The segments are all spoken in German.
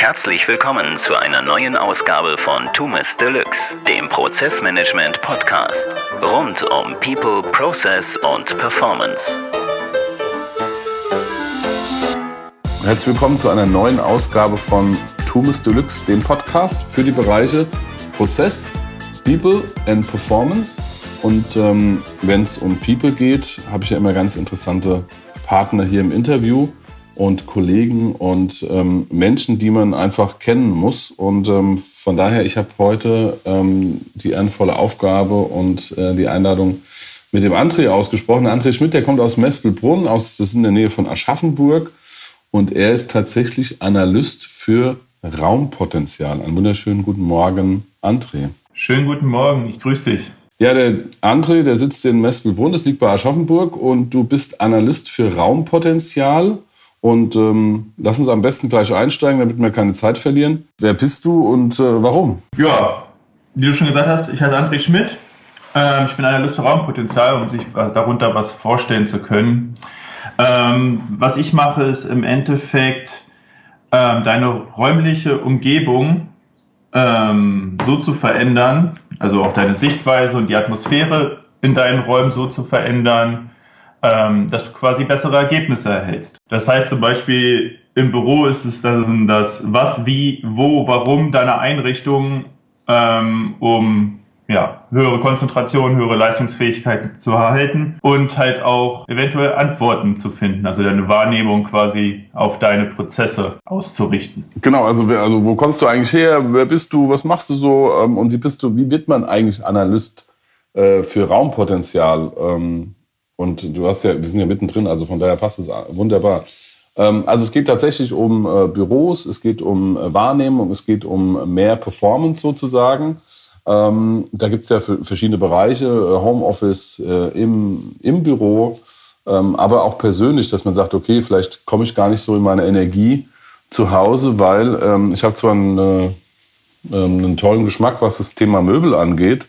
Herzlich willkommen zu einer neuen Ausgabe von Tumis Deluxe, dem Prozessmanagement Podcast. Rund um People, Process und Performance. Herzlich willkommen zu einer neuen Ausgabe von Tumis Deluxe, dem Podcast für die Bereiche Prozess, People and Performance. Und ähm, wenn es um People geht, habe ich ja immer ganz interessante Partner hier im Interview und Kollegen und ähm, Menschen, die man einfach kennen muss. Und ähm, von daher, ich habe heute ähm, die ehrenvolle Aufgabe und äh, die Einladung mit dem André ausgesprochen. André Schmidt, der kommt aus Mespelbrunn, aus, das ist in der Nähe von Aschaffenburg. Und er ist tatsächlich Analyst für Raumpotenzial. Einen wunderschönen guten Morgen, André. Schönen guten Morgen, ich grüße dich. Ja, der André, der sitzt in Mespelbrunn, das liegt bei Aschaffenburg und du bist Analyst für Raumpotenzial. Und ähm, lass uns am besten gleich einsteigen, damit wir keine Zeit verlieren. Wer bist du und äh, warum? Ja, wie du schon gesagt hast, ich heiße André Schmidt. Ähm, ich bin Analyst für Raumpotenzial, um sich darunter was vorstellen zu können. Ähm, was ich mache, ist im Endeffekt ähm, deine räumliche Umgebung ähm, so zu verändern, also auch deine Sichtweise und die Atmosphäre in deinen Räumen so zu verändern, ähm, dass du quasi bessere Ergebnisse erhältst. Das heißt zum Beispiel im Büro ist es dann das Was, Wie, Wo, Warum deiner Einrichtung, ähm, um ja, höhere Konzentration, höhere Leistungsfähigkeit zu erhalten und halt auch eventuell Antworten zu finden, also deine Wahrnehmung quasi auf deine Prozesse auszurichten. Genau, also, also wo kommst du eigentlich her? Wer bist du? Was machst du so? Ähm, und wie bist du? Wie wird man eigentlich Analyst äh, für Raumpotenzial? Ähm, und du hast ja, wir sind ja mittendrin, also von daher passt es wunderbar. Ähm, also es geht tatsächlich um äh, Büros, es geht um äh, Wahrnehmung, es geht um mehr Performance sozusagen. Ähm, da gibt es ja verschiedene Bereiche, äh, Homeoffice im, im Büro, ähm, aber auch persönlich, dass man sagt, okay, vielleicht komme ich gar nicht so in meine Energie zu Hause, weil ich habe zwar einen, einen tollen Geschmack, was das Thema Möbel angeht,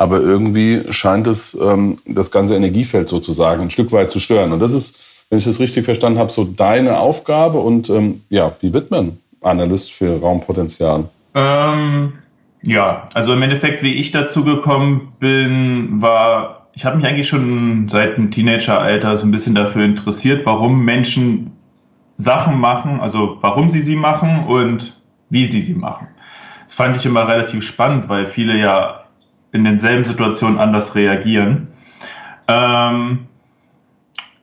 aber irgendwie scheint es ähm, das ganze Energiefeld sozusagen ein Stück weit zu stören. Und das ist, wenn ich das richtig verstanden habe, so deine Aufgabe. Und ähm, ja, wie wird man Analyst für Raumpotenzial? Ähm, ja, also im Endeffekt, wie ich dazu gekommen bin, war, ich habe mich eigentlich schon seit dem Teenageralter so ein bisschen dafür interessiert, warum Menschen Sachen machen, also warum sie sie machen und wie sie sie machen. Das fand ich immer relativ spannend, weil viele ja in denselben Situationen anders reagieren. Ähm,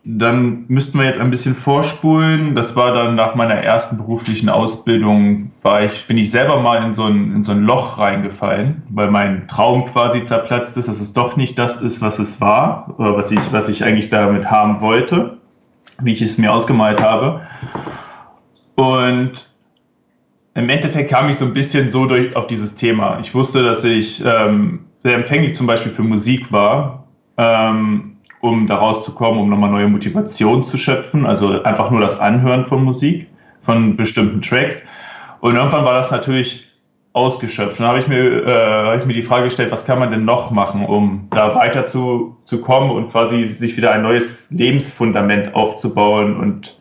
dann müssten wir jetzt ein bisschen vorspulen. Das war dann nach meiner ersten beruflichen Ausbildung, war ich, bin ich selber mal in so, ein, in so ein Loch reingefallen, weil mein Traum quasi zerplatzt ist, dass es doch nicht das ist, was es war, oder was ich, was ich eigentlich damit haben wollte, wie ich es mir ausgemalt habe. Und im Endeffekt kam ich so ein bisschen so durch auf dieses Thema. Ich wusste, dass ich ähm, sehr empfänglich zum Beispiel für Musik war, ähm, um daraus zu kommen, um nochmal neue Motivation zu schöpfen, also einfach nur das Anhören von Musik, von bestimmten Tracks. Und irgendwann war das natürlich ausgeschöpft. Dann habe ich, mir, äh, hab ich mir die Frage gestellt, was kann man denn noch machen, um da weiter zu, zu kommen und quasi sich wieder ein neues Lebensfundament aufzubauen und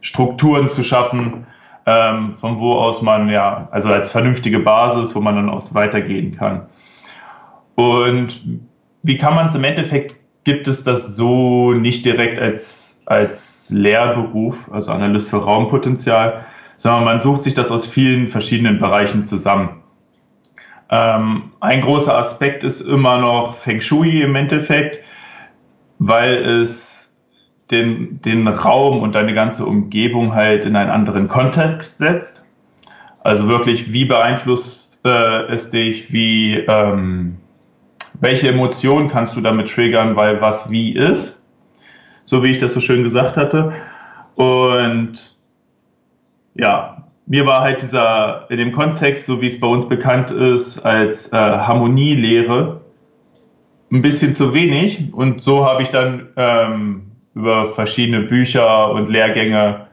Strukturen zu schaffen, ähm, von wo aus man ja, also als vernünftige Basis, wo man dann aus weitergehen kann. Und wie kann man es im Endeffekt, gibt es das so nicht direkt als, als Lehrberuf, also Analyst für Raumpotenzial, sondern man sucht sich das aus vielen verschiedenen Bereichen zusammen. Ähm, ein großer Aspekt ist immer noch Feng Shui im Endeffekt, weil es den, den Raum und deine ganze Umgebung halt in einen anderen Kontext setzt. Also wirklich, wie beeinflusst äh, es dich, wie, ähm, welche Emotionen kannst du damit triggern, weil was wie ist, so wie ich das so schön gesagt hatte. Und ja, mir war halt dieser, in dem Kontext, so wie es bei uns bekannt ist, als äh, Harmonielehre, ein bisschen zu wenig. Und so habe ich dann ähm, über verschiedene Bücher und Lehrgänge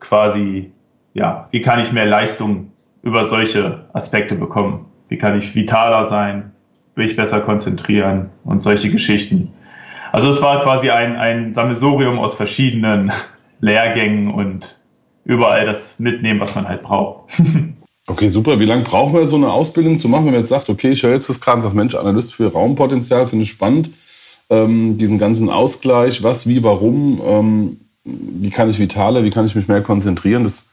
quasi, ja, wie kann ich mehr Leistung über solche Aspekte bekommen? Wie kann ich vitaler sein? Will ich besser konzentrieren und solche Geschichten. Also es war quasi ein, ein Sammelsurium aus verschiedenen Lehrgängen und überall das mitnehmen, was man halt braucht. Okay, super. Wie lange brauchen wir so eine Ausbildung zu machen, wenn man jetzt sagt, okay, ich höre jetzt das gerade und sage, Mensch, Analyst für Raumpotenzial, finde ich spannend. Ähm, diesen ganzen Ausgleich, was, wie, warum, ähm, wie kann ich vitaler, wie kann ich mich mehr konzentrieren, das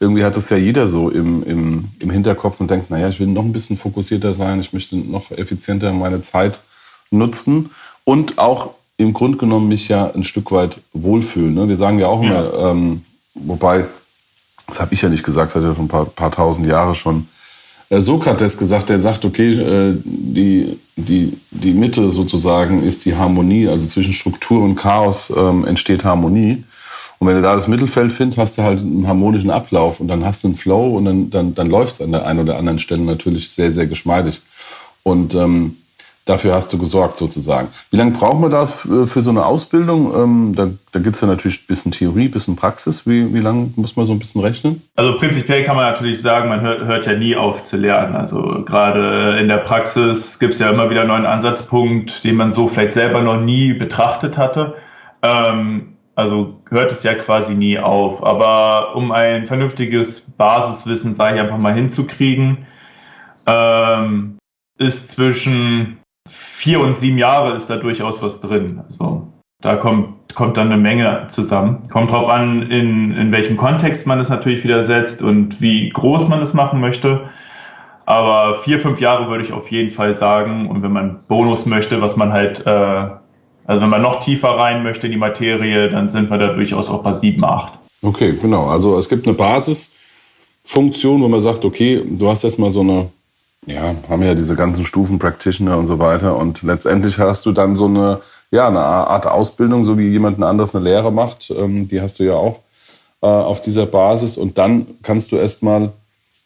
irgendwie hat das ja jeder so im, im, im Hinterkopf und denkt, naja, ich will noch ein bisschen fokussierter sein, ich möchte noch effizienter meine Zeit nutzen und auch im Grunde genommen mich ja ein Stück weit wohlfühlen. Ne? Wir sagen ja auch immer, ähm, wobei, das habe ich ja nicht gesagt, das hat ja schon ein paar, paar tausend Jahre schon äh, Sokrates gesagt, der sagt, okay, äh, die, die, die Mitte sozusagen ist die Harmonie, also zwischen Struktur und Chaos ähm, entsteht Harmonie. Und wenn du da das Mittelfeld findest, hast du halt einen harmonischen Ablauf und dann hast du einen Flow und dann, dann, dann läuft es an der einen oder anderen Stelle natürlich sehr, sehr geschmeidig. Und ähm, dafür hast du gesorgt sozusagen. Wie lange braucht man da für so eine Ausbildung? Ähm, da da gibt es ja natürlich ein bisschen Theorie, ein bisschen Praxis. Wie, wie lange muss man so ein bisschen rechnen? Also prinzipiell kann man natürlich sagen, man hört, hört ja nie auf zu lernen. Also gerade in der Praxis gibt es ja immer wieder einen neuen Ansatzpunkt, den man so vielleicht selber noch nie betrachtet hatte. Ähm, also hört es ja quasi nie auf. Aber um ein vernünftiges Basiswissen, sage ich einfach mal, hinzukriegen, ähm, ist zwischen vier und sieben Jahre ist da durchaus was drin. Also da kommt, kommt dann eine Menge zusammen. Kommt drauf an, in, in welchem Kontext man es natürlich wieder setzt und wie groß man es machen möchte. Aber vier, fünf Jahre würde ich auf jeden Fall sagen. Und wenn man Bonus möchte, was man halt äh, also wenn man noch tiefer rein möchte in die Materie, dann sind wir da durchaus auch bei 7, 8. Okay, genau. Also es gibt eine Basisfunktion, wo man sagt, okay, du hast erstmal so eine, ja, haben ja diese ganzen Stufen, Practitioner und so weiter. Und letztendlich hast du dann so eine, ja, eine Art Ausbildung, so wie jemand anderes eine Lehre macht. Ähm, die hast du ja auch äh, auf dieser Basis. Und dann kannst du erstmal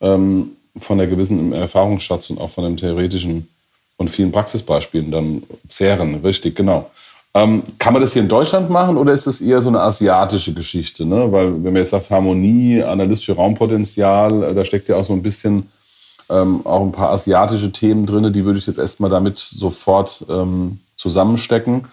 ähm, von der gewissen Erfahrungsschatz und auch von dem theoretischen und vielen Praxisbeispielen dann zehren. Richtig, genau. Ähm, kann man das hier in Deutschland machen oder ist das eher so eine asiatische Geschichte? Ne? Weil wenn man jetzt sagt Harmonie, Analyse für Raumpotenzial, äh, da steckt ja auch so ein bisschen ähm, auch ein paar asiatische Themen drin, die würde ich jetzt erstmal damit sofort ähm, zusammenstecken.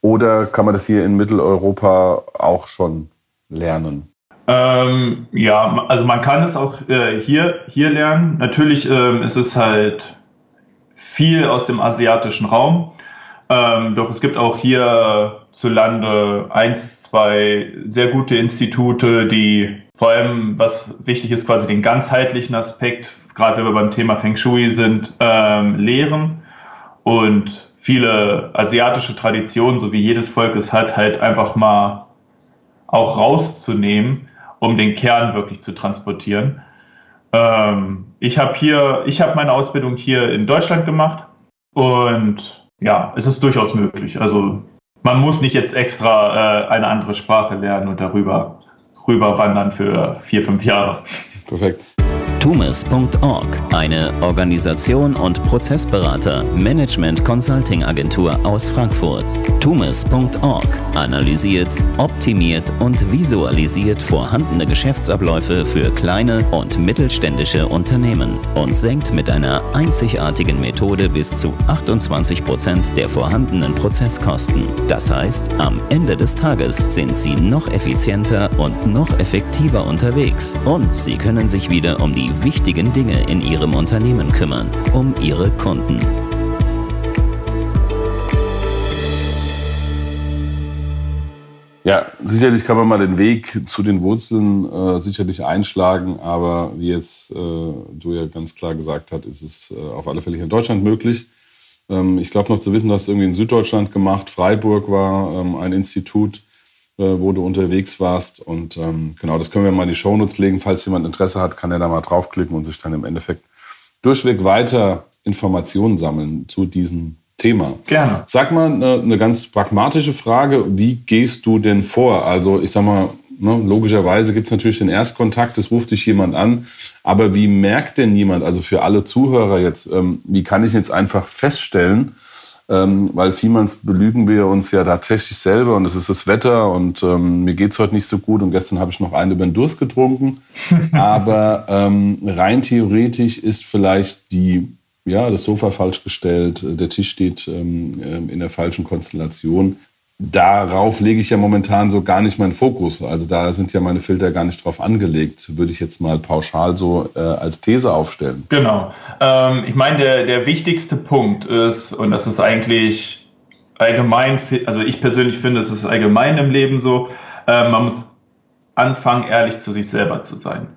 Oder kann man das hier in Mitteleuropa auch schon lernen? Ähm, ja, also man kann es auch äh, hier, hier lernen. Natürlich ähm, ist es halt viel aus dem asiatischen Raum. Ähm, doch es gibt auch hier zu Lande eins, zwei sehr gute Institute, die vor allem, was wichtig ist, quasi den ganzheitlichen Aspekt, gerade wenn wir beim Thema Feng Shui sind, ähm, lehren. Und viele asiatische Traditionen, so wie jedes Volk es hat, halt einfach mal auch rauszunehmen, um den Kern wirklich zu transportieren. Ähm, ich habe hier, ich habe meine Ausbildung hier in Deutschland gemacht und ja, es ist durchaus möglich. Also man muss nicht jetzt extra äh, eine andere Sprache lernen und darüber rüber wandern für vier, fünf Jahre. Perfekt tumes.org, eine Organisation und Prozessberater, Management Consulting Agentur aus Frankfurt. Tumes.org analysiert, optimiert und visualisiert vorhandene Geschäftsabläufe für kleine und mittelständische Unternehmen und senkt mit einer einzigartigen Methode bis zu 28 Prozent der vorhandenen Prozesskosten. Das heißt, am Ende des Tages sind Sie noch effizienter und noch effektiver unterwegs und Sie können sich wieder um die wichtigen Dinge in Ihrem Unternehmen kümmern, um Ihre Kunden. Ja, sicherlich kann man mal den Weg zu den Wurzeln äh, sicherlich einschlagen, aber wie jetzt äh, du ja ganz klar gesagt hast, ist es äh, auf alle Fälle hier in Deutschland möglich. Ähm, ich glaube noch zu wissen, du hast irgendwie in Süddeutschland gemacht. Freiburg war ähm, ein Institut, wo du unterwegs warst. Und ähm, genau, das können wir mal in die Shownotes legen. Falls jemand Interesse hat, kann er da mal draufklicken und sich dann im Endeffekt durchweg weiter Informationen sammeln zu diesem Thema. Gerne. Sag mal eine, eine ganz pragmatische Frage. Wie gehst du denn vor? Also ich sag mal, ne, logischerweise gibt es natürlich den Erstkontakt, es ruft dich jemand an. Aber wie merkt denn jemand, also für alle Zuhörer jetzt, ähm, wie kann ich jetzt einfach feststellen, ähm, weil vielmals belügen wir uns ja tatsächlich selber und es ist das Wetter und ähm, mir geht's heute nicht so gut und gestern habe ich noch einen über den Durst getrunken. Aber ähm, rein theoretisch ist vielleicht die, ja, das Sofa falsch gestellt, der Tisch steht ähm, ähm in der falschen Konstellation. darauf lege ich ja momentan so gar nicht meinen Fokus. Also da sind ja meine Filter gar nicht drauf angelegt, würde ich jetzt mal pauschal so äh, als These aufstellen. Genau. Ähm, ich meine, der, der wichtigste Punkt ist, und das ist eigentlich allgemein, also ich persönlich finde, es ist allgemein im Leben so, äh, man muss anfangen, ehrlich zu sich selber zu sein.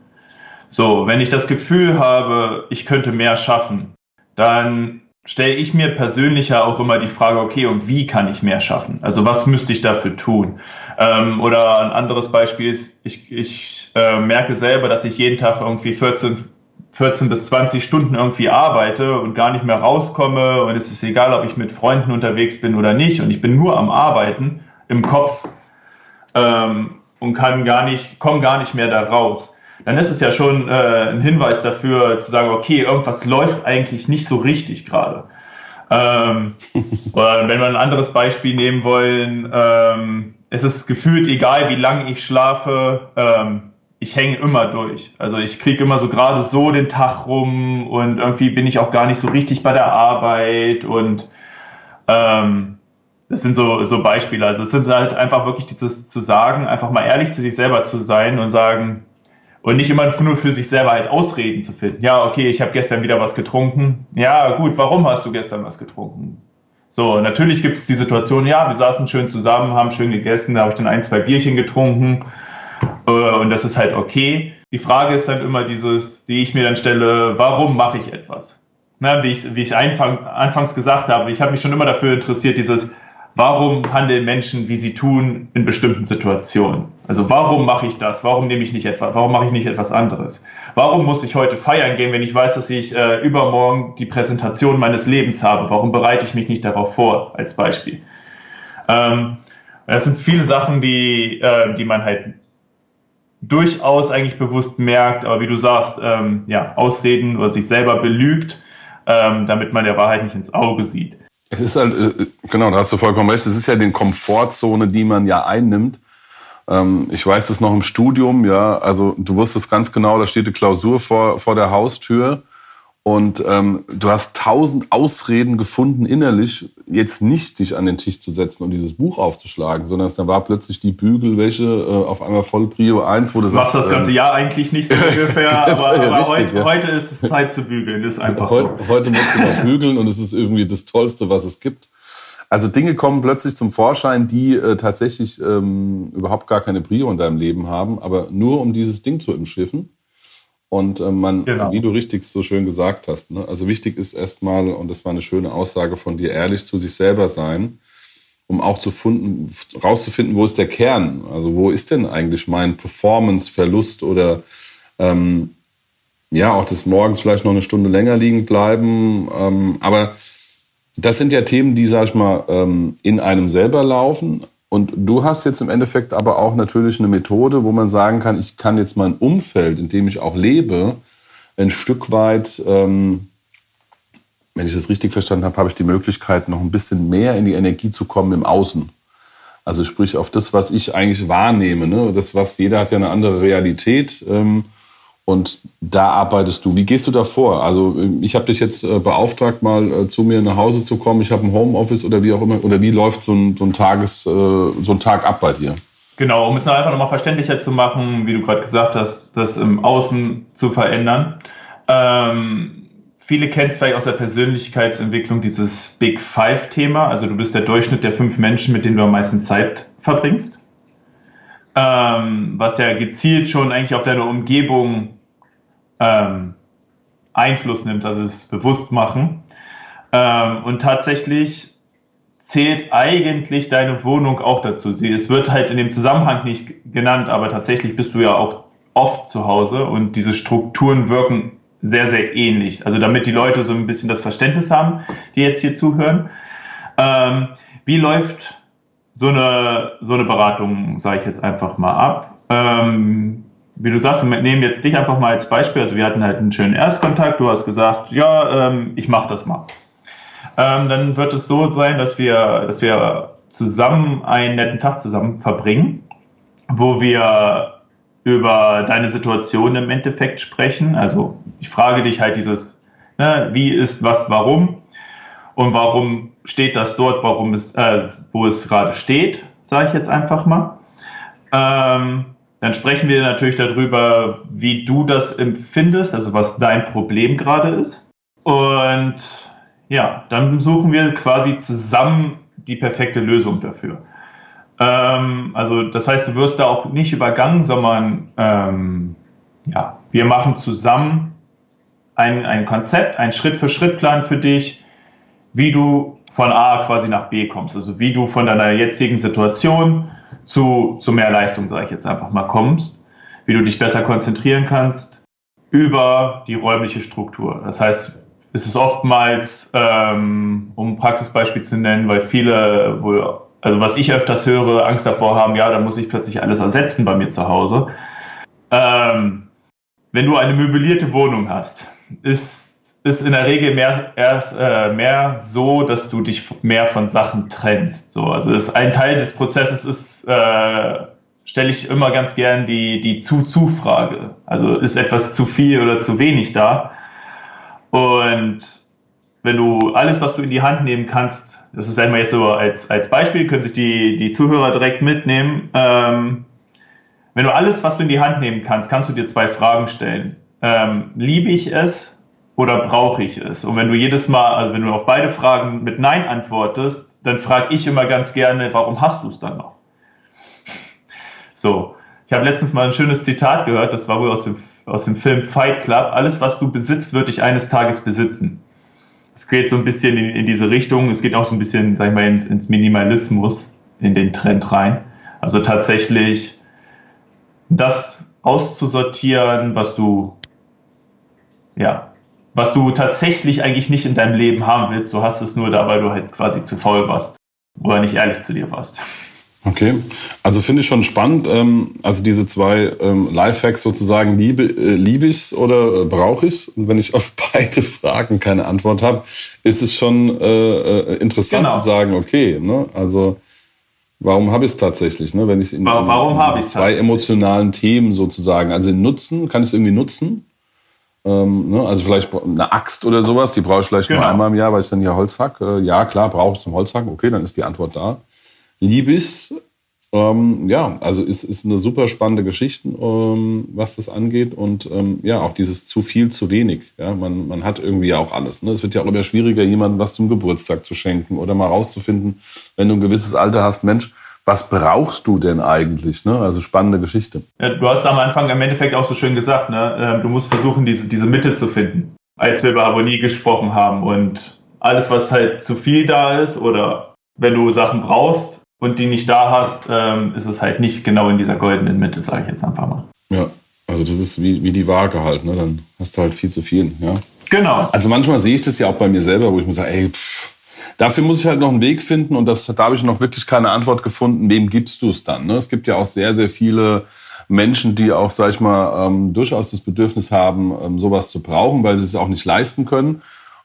So, wenn ich das Gefühl habe, ich könnte mehr schaffen, dann stelle ich mir persönlich ja auch immer die Frage, okay, und wie kann ich mehr schaffen? Also was müsste ich dafür tun? Ähm, oder ein anderes Beispiel ist, ich, ich äh, merke selber, dass ich jeden Tag irgendwie 14, 14 bis 20 Stunden irgendwie arbeite und gar nicht mehr rauskomme und es ist egal, ob ich mit Freunden unterwegs bin oder nicht und ich bin nur am Arbeiten im Kopf ähm, und kann gar nicht, komme gar nicht mehr da raus dann ist es ja schon äh, ein Hinweis dafür zu sagen, okay, irgendwas läuft eigentlich nicht so richtig gerade. Ähm, oder wenn wir ein anderes Beispiel nehmen wollen, ähm, es ist gefühlt egal, wie lange ich schlafe, ähm, ich hänge immer durch. Also ich kriege immer so gerade so den Tag rum und irgendwie bin ich auch gar nicht so richtig bei der Arbeit und ähm, das sind so, so Beispiele. Also es sind halt einfach wirklich dieses zu sagen, einfach mal ehrlich zu sich selber zu sein und sagen, und nicht immer nur für sich selber halt Ausreden zu finden. Ja, okay, ich habe gestern wieder was getrunken. Ja, gut, warum hast du gestern was getrunken? So, natürlich gibt es die Situation, ja, wir saßen schön zusammen, haben schön gegessen, da habe ich dann ein, zwei Bierchen getrunken und das ist halt okay. Die Frage ist dann immer dieses, die ich mir dann stelle, warum mache ich etwas? Na, wie ich, wie ich anfang, anfangs gesagt habe, ich habe mich schon immer dafür interessiert, dieses, warum handeln Menschen, wie sie tun in bestimmten Situationen? Also warum mache ich das? Warum nehme ich nicht etwas? Warum mache ich nicht etwas anderes? Warum muss ich heute feiern gehen, wenn ich weiß, dass ich äh, übermorgen die Präsentation meines Lebens habe? Warum bereite ich mich nicht darauf vor? Als Beispiel. Ähm, das sind viele Sachen, die, äh, die man halt durchaus eigentlich bewusst merkt, aber wie du sagst, ähm, ja, Ausreden oder sich selber belügt, ähm, damit man der Wahrheit nicht ins Auge sieht. Es ist halt, äh, genau, da hast du vollkommen recht, es ist ja die Komfortzone, die man ja einnimmt. Ähm, ich weiß das noch im Studium, ja, also du wusstest ganz genau, da steht die Klausur vor, vor der Haustür und ähm, du hast tausend Ausreden gefunden innerlich, jetzt nicht dich an den Tisch zu setzen und dieses Buch aufzuschlagen, sondern dann war plötzlich die Bügelwäsche äh, auf einmal voll Prio 1, wo du sagst... das ganze ähm, Jahr eigentlich nicht so ungefähr, aber, aber richtig, heute, ja. heute, ist es Zeit zu bügeln, ist einfach heute, so. Heute musst du mal bügeln und es ist irgendwie das Tollste, was es gibt. Also Dinge kommen plötzlich zum Vorschein, die äh, tatsächlich ähm, überhaupt gar keine Prio in deinem Leben haben, aber nur um dieses Ding zu umschiffen. Und äh, man, genau. wie du richtig so schön gesagt hast, ne? also wichtig ist erstmal, und das war eine schöne Aussage von dir, ehrlich zu sich selber sein, um auch zu finden, rauszufinden, wo ist der Kern? Also wo ist denn eigentlich mein Performance-Verlust oder ähm, ja, auch des Morgens vielleicht noch eine Stunde länger liegen bleiben. Ähm, aber das sind ja Themen, die, sag ich mal, ähm, in einem selber laufen. Und du hast jetzt im Endeffekt aber auch natürlich eine Methode, wo man sagen kann, ich kann jetzt mein Umfeld, in dem ich auch lebe, ein Stück weit, ähm, wenn ich das richtig verstanden habe, habe ich die Möglichkeit, noch ein bisschen mehr in die Energie zu kommen im Außen. Also sprich auf das, was ich eigentlich wahrnehme. Ne? Das, was jeder hat ja eine andere Realität. Ähm, und da arbeitest du. Wie gehst du da vor? Also ich habe dich jetzt äh, beauftragt, mal äh, zu mir nach Hause zu kommen. Ich habe ein Homeoffice oder wie auch immer. Oder wie läuft so ein, so ein, Tages, äh, so ein Tag ab bei dir? Genau, um es einfach nochmal verständlicher zu machen, wie du gerade gesagt hast, das im Außen zu verändern. Ähm, viele kennen es vielleicht aus der Persönlichkeitsentwicklung, dieses Big Five-Thema. Also du bist der Durchschnitt der fünf Menschen, mit denen du am meisten Zeit verbringst. Ähm, was ja gezielt schon eigentlich auf deine Umgebung ähm, Einfluss nimmt, also das Bewusstmachen. Ähm, und tatsächlich zählt eigentlich deine Wohnung auch dazu. Sie, es wird halt in dem Zusammenhang nicht genannt, aber tatsächlich bist du ja auch oft zu Hause und diese Strukturen wirken sehr, sehr ähnlich. Also damit die Leute so ein bisschen das Verständnis haben, die jetzt hier zuhören. Ähm, wie läuft so eine, so eine Beratung, sage ich jetzt einfach mal ab? Ähm, wie du sagst, wir nehmen jetzt dich einfach mal als Beispiel. Also wir hatten halt einen schönen Erstkontakt. Du hast gesagt, ja, ähm, ich mache das mal. Ähm, dann wird es so sein, dass wir, dass wir zusammen einen netten Tag zusammen verbringen, wo wir über deine Situation im Endeffekt sprechen. Also ich frage dich halt dieses, ne, wie ist was, warum und warum steht das dort, warum es, äh, wo es gerade steht, sage ich jetzt einfach mal. Ähm, dann sprechen wir natürlich darüber, wie du das empfindest, also was dein Problem gerade ist. Und ja, dann suchen wir quasi zusammen die perfekte Lösung dafür. Ähm, also das heißt, du wirst da auch nicht übergangen, sondern ähm, ja, wir machen zusammen ein, ein Konzept, einen Schritt-für-Schritt-Plan für dich, wie du von A quasi nach B kommst. Also wie du von deiner jetzigen Situation zu, zu mehr Leistung, sage ich jetzt einfach mal, kommst, wie du dich besser konzentrieren kannst über die räumliche Struktur. Das heißt, es ist oftmals, ähm, um ein Praxisbeispiel zu nennen, weil viele wohl, also was ich öfters höre, Angst davor haben, ja, dann muss ich plötzlich alles ersetzen bei mir zu Hause. Ähm, wenn du eine möblierte Wohnung hast, ist, ist in der Regel mehr, erst, äh, mehr so, dass du dich mehr von Sachen trennst. So, also ist ein Teil des Prozesses ist, äh, stelle ich immer ganz gern die, die Zu-Zu-Frage. Also ist etwas zu viel oder zu wenig da? Und wenn du alles, was du in die Hand nehmen kannst, das ist einmal jetzt so als, als Beispiel, können sich die, die Zuhörer direkt mitnehmen. Ähm, wenn du alles, was du in die Hand nehmen kannst, kannst du dir zwei Fragen stellen. Ähm, liebe ich es oder brauche ich es? Und wenn du jedes Mal, also wenn du auf beide Fragen mit Nein antwortest, dann frage ich immer ganz gerne, warum hast du es dann noch? So, ich habe letztens mal ein schönes Zitat gehört, das war wohl aus dem aus dem Film Fight Club, alles, was du besitzt, wird dich eines Tages besitzen. Es geht so ein bisschen in, in diese Richtung, es geht auch so ein bisschen, sag ich mal, ins, ins Minimalismus, in den Trend rein. Also tatsächlich das auszusortieren, was du, ja, was du tatsächlich eigentlich nicht in deinem Leben haben willst. Du hast es nur da, weil du halt quasi zu faul warst oder nicht ehrlich zu dir warst. Okay, also finde ich schon spannend. Ähm, also diese zwei ähm, Lifehacks sozusagen, liebe, äh, liebe ich es oder äh, brauche ich es? Und wenn ich auf beide Fragen keine Antwort habe, ist es schon äh, interessant genau. zu sagen, okay, ne? also warum habe ich es tatsächlich? Ne? Wenn ich in, warum, warum habe ich zwei emotionalen Themen sozusagen, also Nutzen, kann ich es irgendwie nutzen? Ähm, ne? Also vielleicht eine Axt oder sowas, die brauche ich vielleicht genau. nur einmal im Jahr, weil ich dann hier Holz hack. ja, klar, brauche ich zum Holzhacken. Okay, dann ist die Antwort da. Liebis, ähm, ja, also ist, ist eine super spannende Geschichte, ähm, was das angeht. Und ähm, ja, auch dieses zu viel, zu wenig. Ja, man, man hat irgendwie auch alles. Ne? Es wird ja auch immer schwieriger, jemandem was zum Geburtstag zu schenken oder mal rauszufinden, wenn du ein gewisses Alter hast, Mensch, was brauchst du denn eigentlich? Ne? Also spannende Geschichte. Ja, du hast am Anfang im Endeffekt auch so schön gesagt, ne? Ähm, du musst versuchen, diese, diese Mitte zu finden. Als wir über Harmonie gesprochen haben und alles, was halt zu viel da ist oder wenn du Sachen brauchst, und die nicht da hast, ähm, ist es halt nicht genau in dieser goldenen Mitte, sage ich jetzt einfach mal. Ja, also das ist wie, wie die Waage halt, ne? Dann hast du halt viel zu viel, ja. Genau. Also manchmal sehe ich das ja auch bei mir selber, wo ich mir sage, ey, pff, dafür muss ich halt noch einen Weg finden und das, da habe ich noch wirklich keine Antwort gefunden, wem gibst du es dann? Ne? Es gibt ja auch sehr, sehr viele Menschen, die auch, sag ich mal, ähm, durchaus das Bedürfnis haben, ähm, sowas zu brauchen, weil sie es auch nicht leisten können.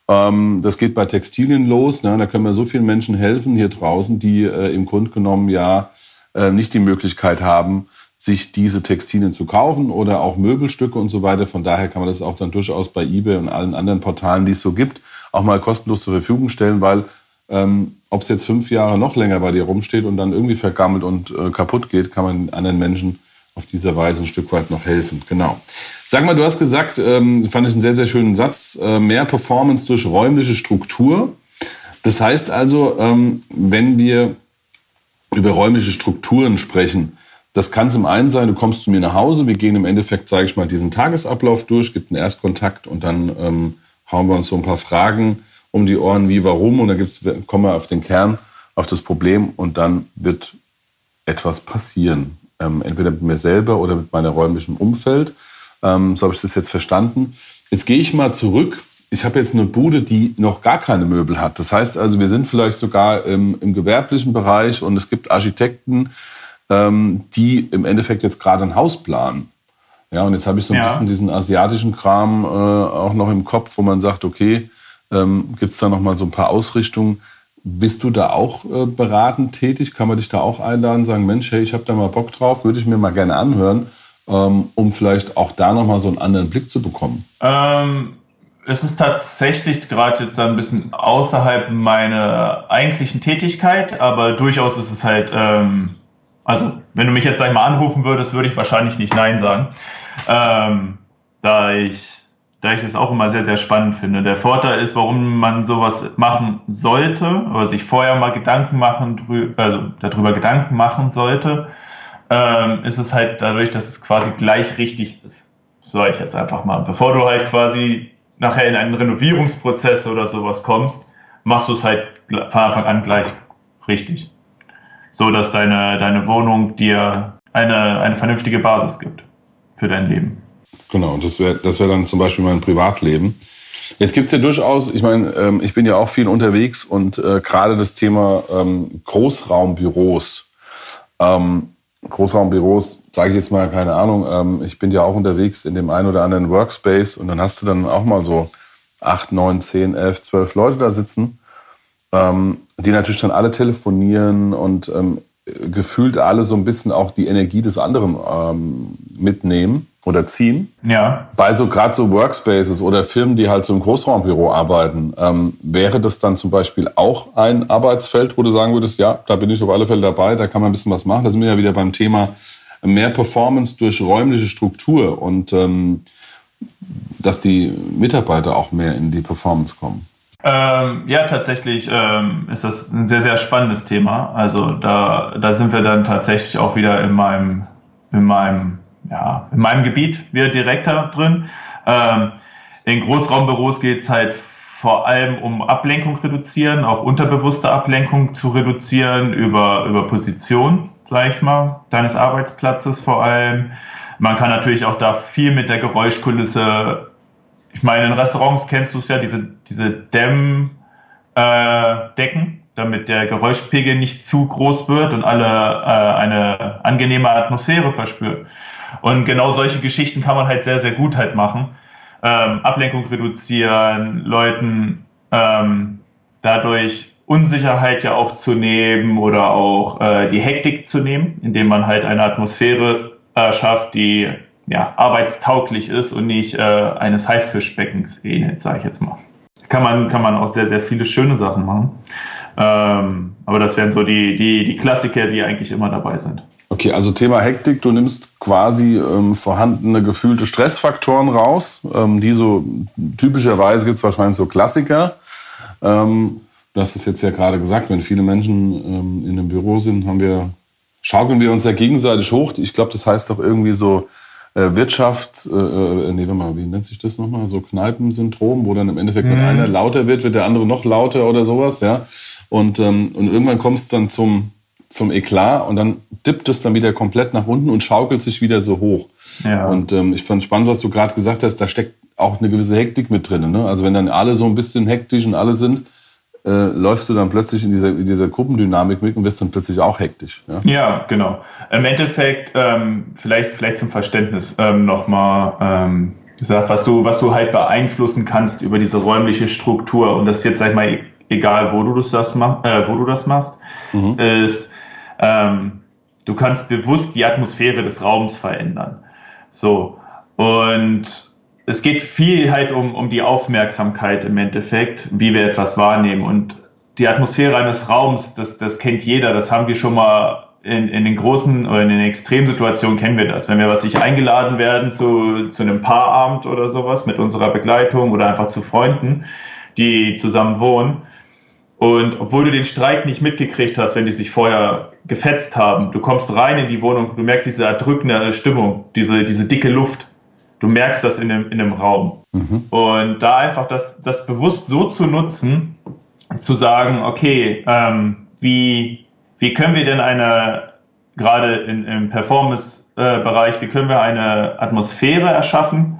Ähm, das geht bei Textilien los. Ne? Da können wir so vielen Menschen helfen hier draußen, die äh, im Grunde genommen ja äh, nicht die Möglichkeit haben, sich diese Textilien zu kaufen oder auch Möbelstücke und so weiter. Von daher kann man das auch dann durchaus bei eBay und allen anderen Portalen, die es so gibt, auch mal kostenlos zur Verfügung stellen, weil ähm, ob es jetzt fünf Jahre noch länger bei dir rumsteht und dann irgendwie vergammelt und äh, kaputt geht, kann man anderen Menschen auf dieser Weise ein Stück weit noch helfen. Genau. Sag mal, du hast gesagt, ähm, fand ich einen sehr, sehr schönen Satz, äh, mehr Performance durch räumliche Struktur. Das heißt also, ähm, wenn wir über räumliche Strukturen sprechen, das kann zum einen sein, du kommst zu mir nach Hause, wir gehen im Endeffekt, sage ich mal, diesen Tagesablauf durch, gibt einen Erstkontakt und dann ähm, hauen wir uns so ein paar Fragen um die Ohren, wie, warum, und dann gibt's, kommen wir auf den Kern, auf das Problem und dann wird etwas passieren ähm, entweder mit mir selber oder mit meinem räumlichen Umfeld. Ähm, so habe ich das jetzt verstanden. Jetzt gehe ich mal zurück. Ich habe jetzt eine Bude, die noch gar keine Möbel hat. Das heißt also, wir sind vielleicht sogar im, im gewerblichen Bereich und es gibt Architekten, ähm, die im Endeffekt jetzt gerade ein Haus planen. Ja, und jetzt habe ich so ein ja. bisschen diesen asiatischen Kram äh, auch noch im Kopf, wo man sagt, okay, ähm, gibt es da noch mal so ein paar Ausrichtungen. Bist du da auch äh, beratend tätig? Kann man dich da auch einladen, sagen, Mensch, hey, ich habe da mal Bock drauf, würde ich mir mal gerne anhören, ähm, um vielleicht auch da nochmal so einen anderen Blick zu bekommen? Ähm, es ist tatsächlich gerade jetzt ein bisschen außerhalb meiner eigentlichen Tätigkeit, aber durchaus ist es halt, ähm, also wenn du mich jetzt sag ich mal anrufen würdest, würde ich wahrscheinlich nicht Nein sagen, ähm, da ich da ich es auch immer sehr, sehr spannend finde. Der Vorteil ist, warum man sowas machen sollte, oder sich vorher mal Gedanken machen, also darüber Gedanken machen sollte, ähm, ist es halt dadurch, dass es quasi gleich richtig ist. Sag ich jetzt einfach mal. Bevor du halt quasi nachher in einen Renovierungsprozess oder sowas kommst, machst du es halt von Anfang an gleich richtig. So dass deine, deine Wohnung dir eine, eine vernünftige Basis gibt für dein Leben. Genau, das wäre das wär dann zum Beispiel mein Privatleben. Jetzt gibt's ja durchaus, ich meine, ähm, ich bin ja auch viel unterwegs und äh, gerade das Thema ähm, Großraumbüros. Ähm, Großraumbüros, sage ich jetzt mal, keine Ahnung, ähm, ich bin ja auch unterwegs in dem einen oder anderen Workspace und dann hast du dann auch mal so acht, neun, zehn, elf, zwölf Leute da sitzen, ähm, die natürlich dann alle telefonieren und ähm, gefühlt alle so ein bisschen auch die Energie des anderen ähm, mitnehmen oder ziehen. Ja. Bei so gerade so Workspaces oder Firmen, die halt so im Großraumbüro arbeiten, ähm, wäre das dann zum Beispiel auch ein Arbeitsfeld, wo du sagen würdest, ja, da bin ich auf alle Fälle dabei, da kann man ein bisschen was machen. Da sind wir ja wieder beim Thema mehr Performance durch räumliche Struktur und ähm, dass die Mitarbeiter auch mehr in die Performance kommen. Ähm, ja, tatsächlich ähm, ist das ein sehr, sehr spannendes Thema. Also da, da sind wir dann tatsächlich auch wieder in meinem, in meinem, ja, in meinem Gebiet wieder direkter drin. Ähm, in Großraumbüros geht es halt vor allem um Ablenkung reduzieren, auch unterbewusste Ablenkung zu reduzieren über, über Position, sag ich mal, deines Arbeitsplatzes vor allem. Man kann natürlich auch da viel mit der Geräuschkulisse ich meine, in Restaurants kennst du es ja, diese, diese Dämmdecken, äh, damit der Geräuschpegel nicht zu groß wird und alle äh, eine angenehme Atmosphäre verspüren. Und genau solche Geschichten kann man halt sehr, sehr gut halt machen. Ähm, Ablenkung reduzieren, Leuten ähm, dadurch Unsicherheit ja auch zu nehmen oder auch äh, die Hektik zu nehmen, indem man halt eine Atmosphäre äh, schafft, die ja, arbeitstauglich ist und nicht äh, eines Haifischbeckens ähnelt, sage ich jetzt mal. Kann man, kann man auch sehr, sehr viele schöne Sachen machen. Ähm, aber das wären so die, die, die Klassiker, die eigentlich immer dabei sind. Okay, also Thema Hektik, du nimmst quasi ähm, vorhandene gefühlte Stressfaktoren raus, ähm, die so typischerweise gibt es wahrscheinlich so Klassiker. Ähm, hast es jetzt ja gerade gesagt, wenn viele Menschen ähm, in einem Büro sind, haben wir, schaukeln wir uns ja gegenseitig hoch. Ich glaube, das heißt doch irgendwie so Wirtschaft, äh, äh, nee, warte mal, wie nennt sich das nochmal? So Kneipensyndrom, wo dann im Endeffekt, wenn mhm. einer lauter wird, wird der andere noch lauter oder sowas, ja. Und, ähm, und irgendwann kommt es dann zum, zum Eklat und dann dippt es dann wieder komplett nach unten und schaukelt sich wieder so hoch. Ja. Und ähm, ich fand spannend, was du gerade gesagt hast, da steckt auch eine gewisse Hektik mit drin. Ne? Also wenn dann alle so ein bisschen hektisch und alle sind, äh, läufst du dann plötzlich in dieser, in dieser Gruppendynamik mit und wirst dann plötzlich auch hektisch. Ja, ja genau. Im Endeffekt, ähm, vielleicht, vielleicht zum Verständnis ähm, nochmal ähm, gesagt, was du, was du halt beeinflussen kannst über diese räumliche Struktur und das ist jetzt, sag ich mal, egal wo du das, mach, äh, wo du das machst, mhm. ist, ähm, du kannst bewusst die Atmosphäre des Raums verändern. So. Und es geht viel halt um, um die Aufmerksamkeit im Endeffekt, wie wir etwas wahrnehmen. Und die Atmosphäre eines Raums, das, das kennt jeder, das haben wir schon mal in, in den großen oder in den Extremsituationen kennen wir das. Wenn wir was sich eingeladen werden zu, zu einem Paarabend oder sowas mit unserer Begleitung oder einfach zu Freunden, die zusammen wohnen. Und obwohl du den Streit nicht mitgekriegt hast, wenn die sich vorher gefetzt haben, du kommst rein in die Wohnung, du merkst diese erdrückende Stimmung, diese, diese dicke Luft du merkst das in dem, in dem Raum. Mhm. Und da einfach das, das bewusst so zu nutzen, zu sagen, okay, ähm, wie, wie können wir denn eine, gerade in, im Performance-Bereich, wie können wir eine Atmosphäre erschaffen,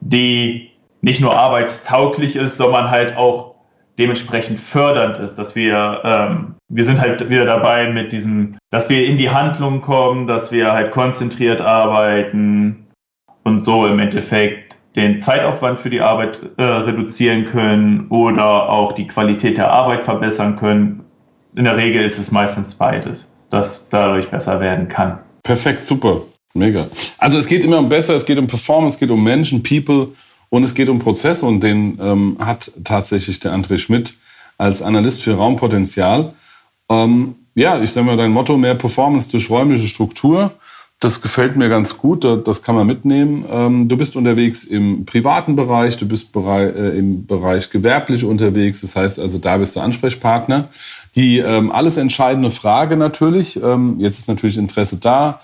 die nicht nur arbeitstauglich ist, sondern halt auch dementsprechend fördernd ist, dass wir, ähm, wir sind halt wieder dabei mit diesem, dass wir in die Handlung kommen, dass wir halt konzentriert arbeiten, und so im Endeffekt den Zeitaufwand für die Arbeit äh, reduzieren können oder auch die Qualität der Arbeit verbessern können. In der Regel ist es meistens beides, das dadurch besser werden kann. Perfekt, super, mega. Also es geht immer um besser, es geht um Performance, es geht um Menschen, People Und es geht um Prozesse und den ähm, hat tatsächlich der André Schmidt als Analyst für Raumpotenzial. Ähm, ja, ich sage mal, dein Motto mehr Performance durch räumliche Struktur. Das gefällt mir ganz gut, das kann man mitnehmen. Ähm, du bist unterwegs im privaten Bereich, du bist äh, im Bereich gewerblich unterwegs, das heißt also, da bist du Ansprechpartner. Die ähm, alles entscheidende Frage natürlich, ähm, jetzt ist natürlich Interesse da,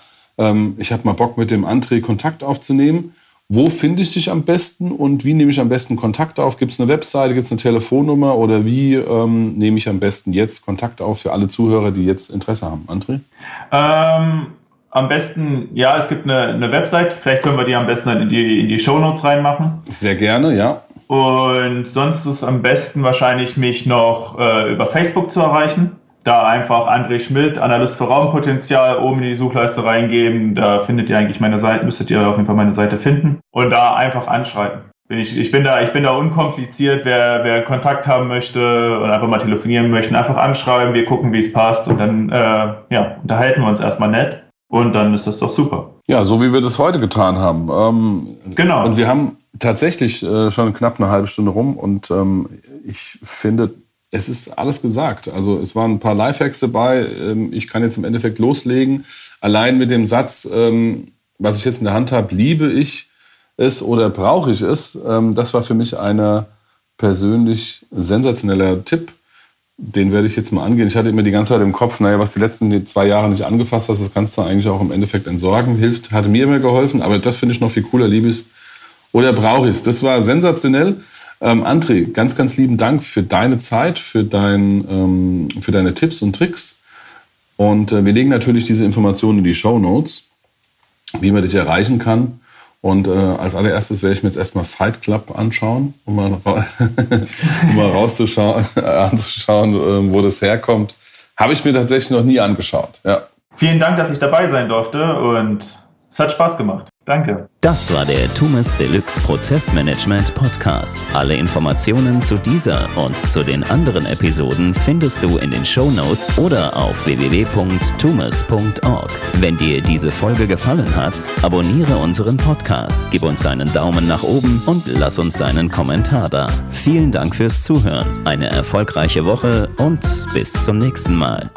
ich habe mal Bock mit dem André Kontakt aufzunehmen. Wo finde ich dich am besten und wie nehme ich am besten Kontakt auf? Gibt es eine Webseite, gibt es eine Telefonnummer oder wie ähm, nehme ich am besten jetzt Kontakt auf für alle Zuhörer, die jetzt Interesse haben? André? Ähm, am besten, ja, es gibt eine, eine Website, vielleicht können wir die am besten dann in die, in die Shownotes reinmachen. Sehr gerne, ja. Und sonst ist am besten wahrscheinlich mich noch äh, über Facebook zu erreichen da einfach André Schmidt, Analyst für Raumpotenzial, oben in die Suchleiste reingeben. Da findet ihr eigentlich meine Seite, müsstet ihr auf jeden Fall meine Seite finden. Und da einfach anschreiben. Bin ich, ich, bin da, ich bin da unkompliziert, wer, wer Kontakt haben möchte und einfach mal telefonieren möchte, einfach anschreiben, wir gucken, wie es passt und dann äh, ja, unterhalten wir uns erstmal nett und dann ist das doch super. Ja, so wie wir das heute getan haben. Ähm, genau. Und wir haben tatsächlich äh, schon knapp eine halbe Stunde rum und ähm, ich finde, es ist alles gesagt. Also es waren ein paar Lifehacks dabei. Ähm, ich kann jetzt im Endeffekt loslegen. Allein mit dem Satz, ähm, was ich jetzt in der Hand habe, liebe ich es oder brauche ich es. Ähm, das war für mich ein persönlich sensationeller Tipp. Den werde ich jetzt mal angehen. Ich hatte immer die ganze Zeit im Kopf, naja, was die letzten zwei Jahre nicht angefasst hast, das kannst du eigentlich auch im Endeffekt entsorgen. Hilft, hatte mir immer geholfen, aber das finde ich noch viel cooler, liebe ich oder brauche ich es. Das war sensationell. Ähm, André, ganz, ganz lieben Dank für deine Zeit, für, dein, ähm, für deine Tipps und Tricks. Und äh, wir legen natürlich diese Informationen in die Show Notes, wie man dich erreichen kann. Und äh, als allererstes werde ich mir jetzt erstmal Fight Club anschauen, um mal, um mal rauszuschauen, anzuschauen, äh, wo das herkommt. Habe ich mir tatsächlich noch nie angeschaut. Ja. Vielen Dank, dass ich dabei sein durfte und es hat Spaß gemacht. Danke. Das war der Tumes Deluxe Prozessmanagement Podcast. Alle Informationen zu dieser und zu den anderen Episoden findest du in den Show Notes oder auf www.tumes.org. Wenn dir diese Folge gefallen hat, abonniere unseren Podcast, gib uns einen Daumen nach oben und lass uns einen Kommentar da. Vielen Dank fürs Zuhören, eine erfolgreiche Woche und bis zum nächsten Mal.